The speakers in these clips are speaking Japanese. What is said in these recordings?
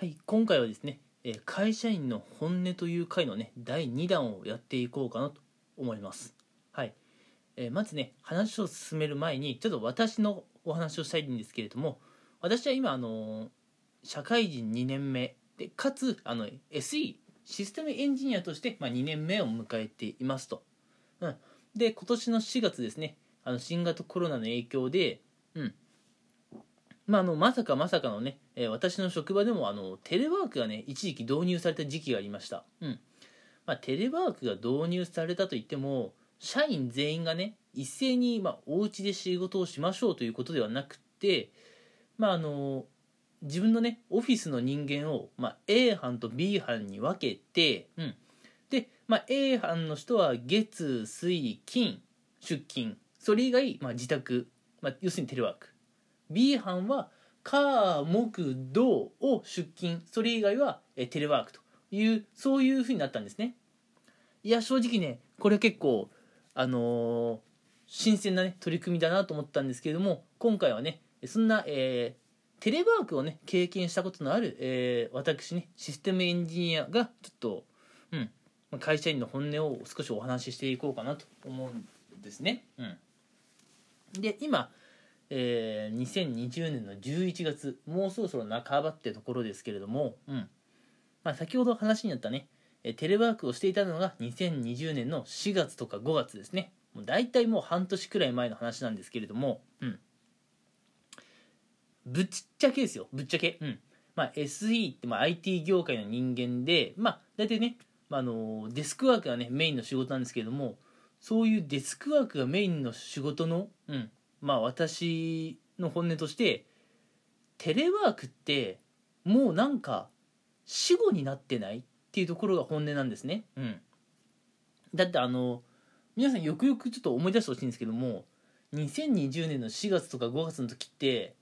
はい、今回はですね、え会社員の本音という回のね、第2弾をやっていこうかなと思います。はい。えまずね、話を進める前に、ちょっと私のお話をしたいんですけれども、私は今、あの社会人2年目で、かつ、あの、SE、システムエンジニアとして、まあ、2年目を迎えていますと。うん。で、今年の4月ですね、あの新型コロナの影響で、うん。まあ、あのまさかまさかのね、えー私の職場でもあのテレワークがね一時期導入された時期がありました、うん。まあ、テレワークが導入されたといっても社員全員がね一斉に、まあ、お家で仕事をしましょうということではなくて、まあ、あの自分のねオフィスの人間を、まあ、A 班と B 班に分けて、うん。で、まあ、A 班の人は月水金出勤。それ以外、まあ、自宅、まあ、要するにテレワーク。B 班は火木土を出勤。それ以外はテレワークというそういうふうになったんですね。いや正直ねこれ結構あのー新鮮なね取り組みだなと思ったんですけれども今回はねそんな、えーテレワークをね経験したことのある、えー私ねシステムエンジニアがちょっとうん会社員の本音を少しお話ししていこうかなと思うんですね。うん。で今えー2020年の11月もうそろそろ半ばってところですけれども、うん。まあ、先ほど話にあったねえーテレワークをしていたのが2020年の4月とか5月ですね。もう大体もう半年くらい前の話なんですけれども、うん、ぶっちゃけですよぶっちゃけ、うん。まあ、SE ってまあ IT 業界の人間で、まあ、大体ね、まあ、あのデスクワークがねメインの仕事なんですけれどもそういうデスクワークがメインの仕事の、うん、まあ私の本音としてテレワークってもうなんか死後になってないっていうところが本音なんですね。うん、だってあの皆さんよくよくちょっと思い出してほしいんですけども2020年の4月とか5月の時って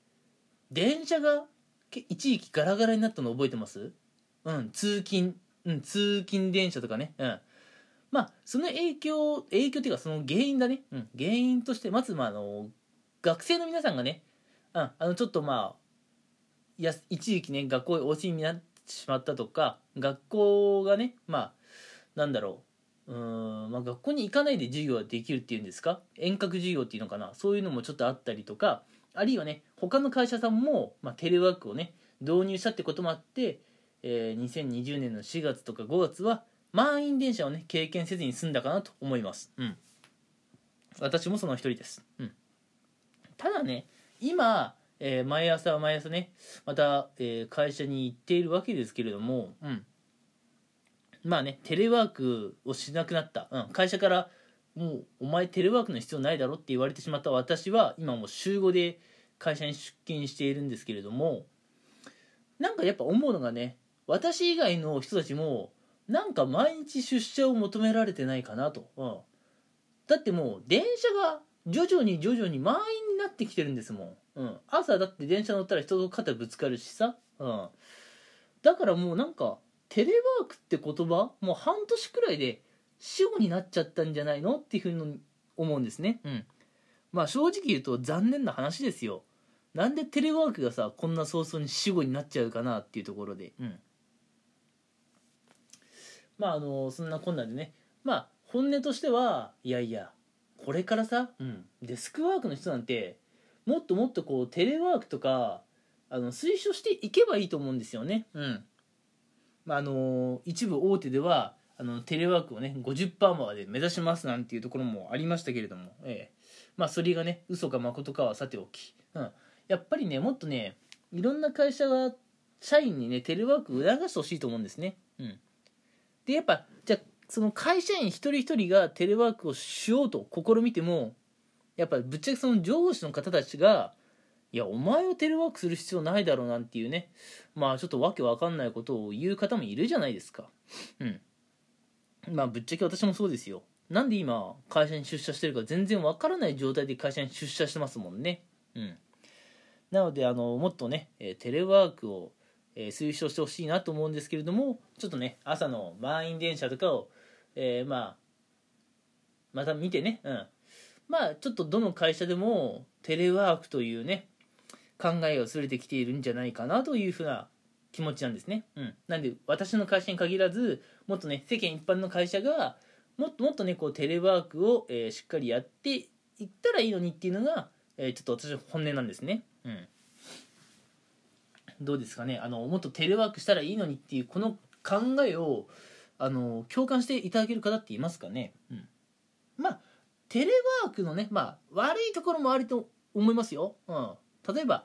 電車が一時期ガラガラになったの覚えてます？うん通勤うん通勤電車とかね。うん。まあその影響影響っていうかその原因だね、うん、原因としてまずまああの学生の皆さんがね、うん、あのちょっとまあや一時期ね学校お休みになってしまったとか学校がねまあなんだろううん、まあ、学校に行かないで授業ができるっていうんですか？遠隔授業っていうのかな？そういうのもちょっとあったりとかあるいはね他の会社さんも、まあ、テレワークをね導入したってこともあって、えー2020年の4月とか5月は満員電車をね経験せずに済んだかなと思います。うん。私もその一人です。うん。ただね今、えー毎朝毎朝ねまた、えー会社に行っているわけですけれどもうん。まあねテレワークをしなくなった、うん、会社からもうお前テレワークの必要ないだろって言われてしまった。私は今もう週5で会社に出勤しているんですけれどもなんかやっぱ思うのがね私以外の人たちもなんか毎日出社を求められてないかなと、うん、だってもう電車が徐々に徐々に満員になってきてるんですもん、うん、朝だって電車乗ったら人と肩ぶつかるしさ、うん、だからもうなんかテレワークって言葉もう半年くらいで死後になっちゃったんじゃないのっていうふうに思うんですねうんまあ正直言うと残念な話ですよなんでテレワークがさこんな早々に死後になっちゃうかなっていうところでうんまああのそんなこんなでねまあ本音としてはいやいやこれからさ、うん、デスクワークの人なんてもっともっとこうテレワークとかあの推奨していけばいいと思うんですよね。うん。まああの一部大手ではあのテレワークをね50%まで目指しますなんていうところもありましたけれども、ええ、まあそれがね嘘か誠かはさておき、うん、やっぱりねもっとねいろんな会社が社員にねテレワークを促してほしいと思うんですね、うん、でやっぱじゃあその会社員一人一人がテレワークをしようと試みてもやっぱぶっちゃけその上司の方たちがいやお前はテレワークする必要ないだろうなんていうねまあちょっとわけわかんないことを言う方もいるじゃないですか。うん。まあぶっちゃけ私もそうですよ。なんで今会社に出社してるか全然わからない状態で会社に出社してますもんね。うん。なのであのもっとねテレワークを推奨してほしいなと思うんですけれどもちょっとね朝の満員電車とかを、えーまあまた見てね、うん、まあちょっとどの会社でもテレワークというね考えが薄れてきているんじゃないかなというふうな気持ちなんですね、うん、なんで私の会社に限らずもっとね世間一般の会社がもっともっとねこうテレワークを、えー、しっかりやっていったらいいのにっていうのが、えー、ちょっと私の本音なんですね、うん、どうですかね。あのもっとテレワークしたらいいのにっていうこの考えをあの共感していただける方っていますかね、うん、まあテレワークのねまあ悪いところもあると思いますよ、うん、例えば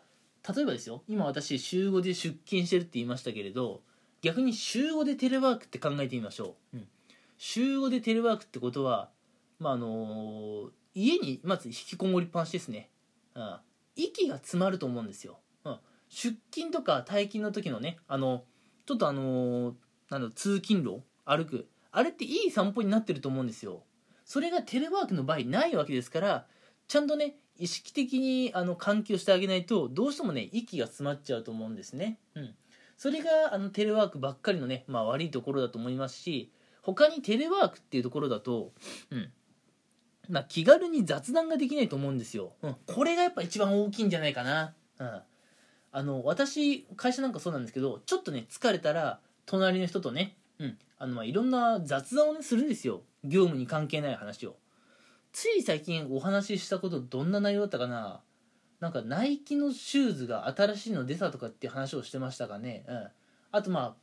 例えばですよ。今私週5で出勤してるって言いましたけれど逆に週5でテレワークって考えてみましょう、うん、週5でテレワークってことはまああのー、家にまず引きこもりっぱなしですね、うん、息が詰まると思うんですよ、うん、出勤とか退勤の時のねあのちょっとあのー、なんだ通勤路歩く。あれっていい散歩になってると思うんですよ。それがテレワークの場合ないわけですからちゃんとね意識的にあの換気をしてあげないとどうしてもね息が詰まっちゃうと思うんですね、うん、それがあのテレワークばっかりのね、まあ、悪いところだと思いますし他にテレワークっていうところだと、うん。まあ、気軽に雑談ができないと思うんですよ、うん、これがやっぱ一番大きいんじゃないかな、うん、あの私会社なんかそうなんですけどちょっとね疲れたら隣の人とねうん、あのまあいろんな雑談をねするんですよ。業務に関係ない話を。つい最近お話ししたことどんな内容だったかな。なんかナイキのシューズが新しいの出たとかっていう話をしてましたかね。うん。あとまあ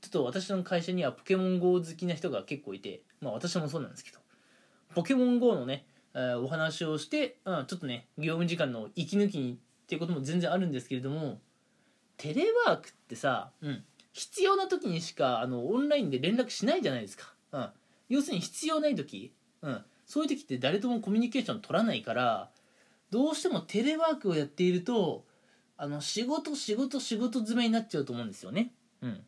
ちょっと私の会社にはポケモン GO 好きな人が結構いて。まあ私もそうなんですけど。ポケモン GO のね、えー、お話をして、うん、ちょっとね業務時間の息抜きにっていうことも全然あるんですけれども。テレワークってさ、うん、必要な時にしかあのオンラインで連絡しないじゃないですか、うん、要するに必要ない時、うん、そういう時って誰ともコミュニケーション取らないからどうしてもテレワークをやっているとあの仕事仕事仕事詰めになっちゃうと思うんですよね。うん。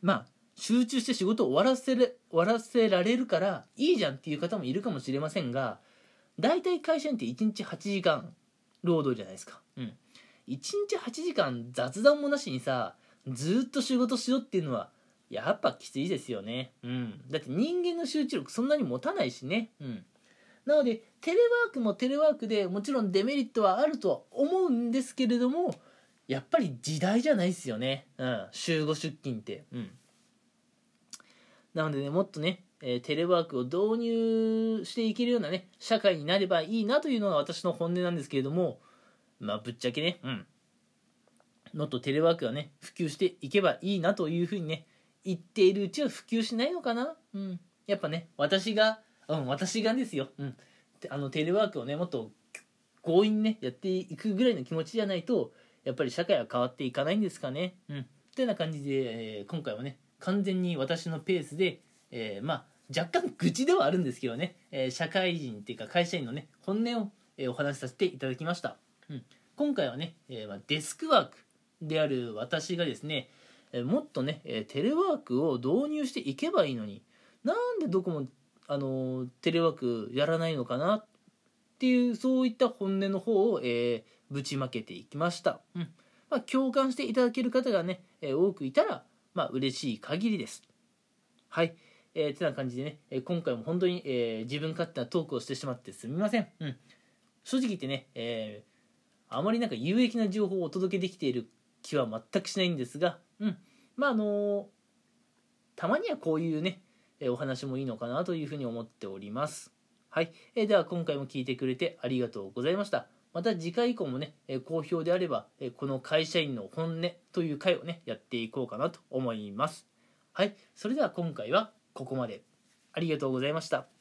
まあ集中して仕事を終わらせれ終わらせられるからいいじゃんっていう方もいるかもしれませんが大体会社にって1日8時間労働じゃないですか。うん。1日8時間雑談もなしにさずっと仕事しろっていうのはやっぱきついですよね。うん。だって人間の集中力そんなに持たないしね。うん。なので、テレワークもテレワークでもちろんデメリットはあるとは思うんですけれども、やっぱり時代じゃないですよね。うん。週5出勤って。うん。なのでね、もっとね、えー、テレワークを導入していけるようなね、社会になればいいなというのが私の本音なんですけれども、まあ、ぶっちゃけね、うん。もっとテレワークがね普及していけばいいなというふうにね言っているうちは普及しないのかな？うん。やっぱね私がうん私がですよ。うん。あのテレワークをねもっと強引にねやっていくぐらいの気持ちじゃないとやっぱり社会は変わっていかないんですかね。うん。というような感じで、えー、今回はね完全に私のペースで、えー、まあ若干愚痴ではあるんですけどね、えー、社会人っていうか会社員のね本音を、えお話しさせていただきました、うん、今回はね、えまあ、デスクワーク。である私がですねもっとねテレワークを導入していけばいいのになんでどこもあのテレワークやらないのかなっていうそういった本音の方を、えー、ぶちまけていきました、うん。まあ、共感していただける方がね、え、多くいたらまあ嬉しい限りです。はい。えー、てな感じでね、え今回も本当に、えー、自分勝手なトークをしてしまってすみません、うん、正直言ってね、えー、あまりなんか有益な情報をお届けできている気は全くしないんですが、うん。まあ、あのたまにはこういうね、えお話もいいのかなというふうに思っております。はい。えでは、今回も聞いてくれてありがとうございました。また次回以降もね、え好評であれば、えこの会社員の本音という回をね、やっていこうかなと思います。はい。それでは今回はここまで。ありがとうございました。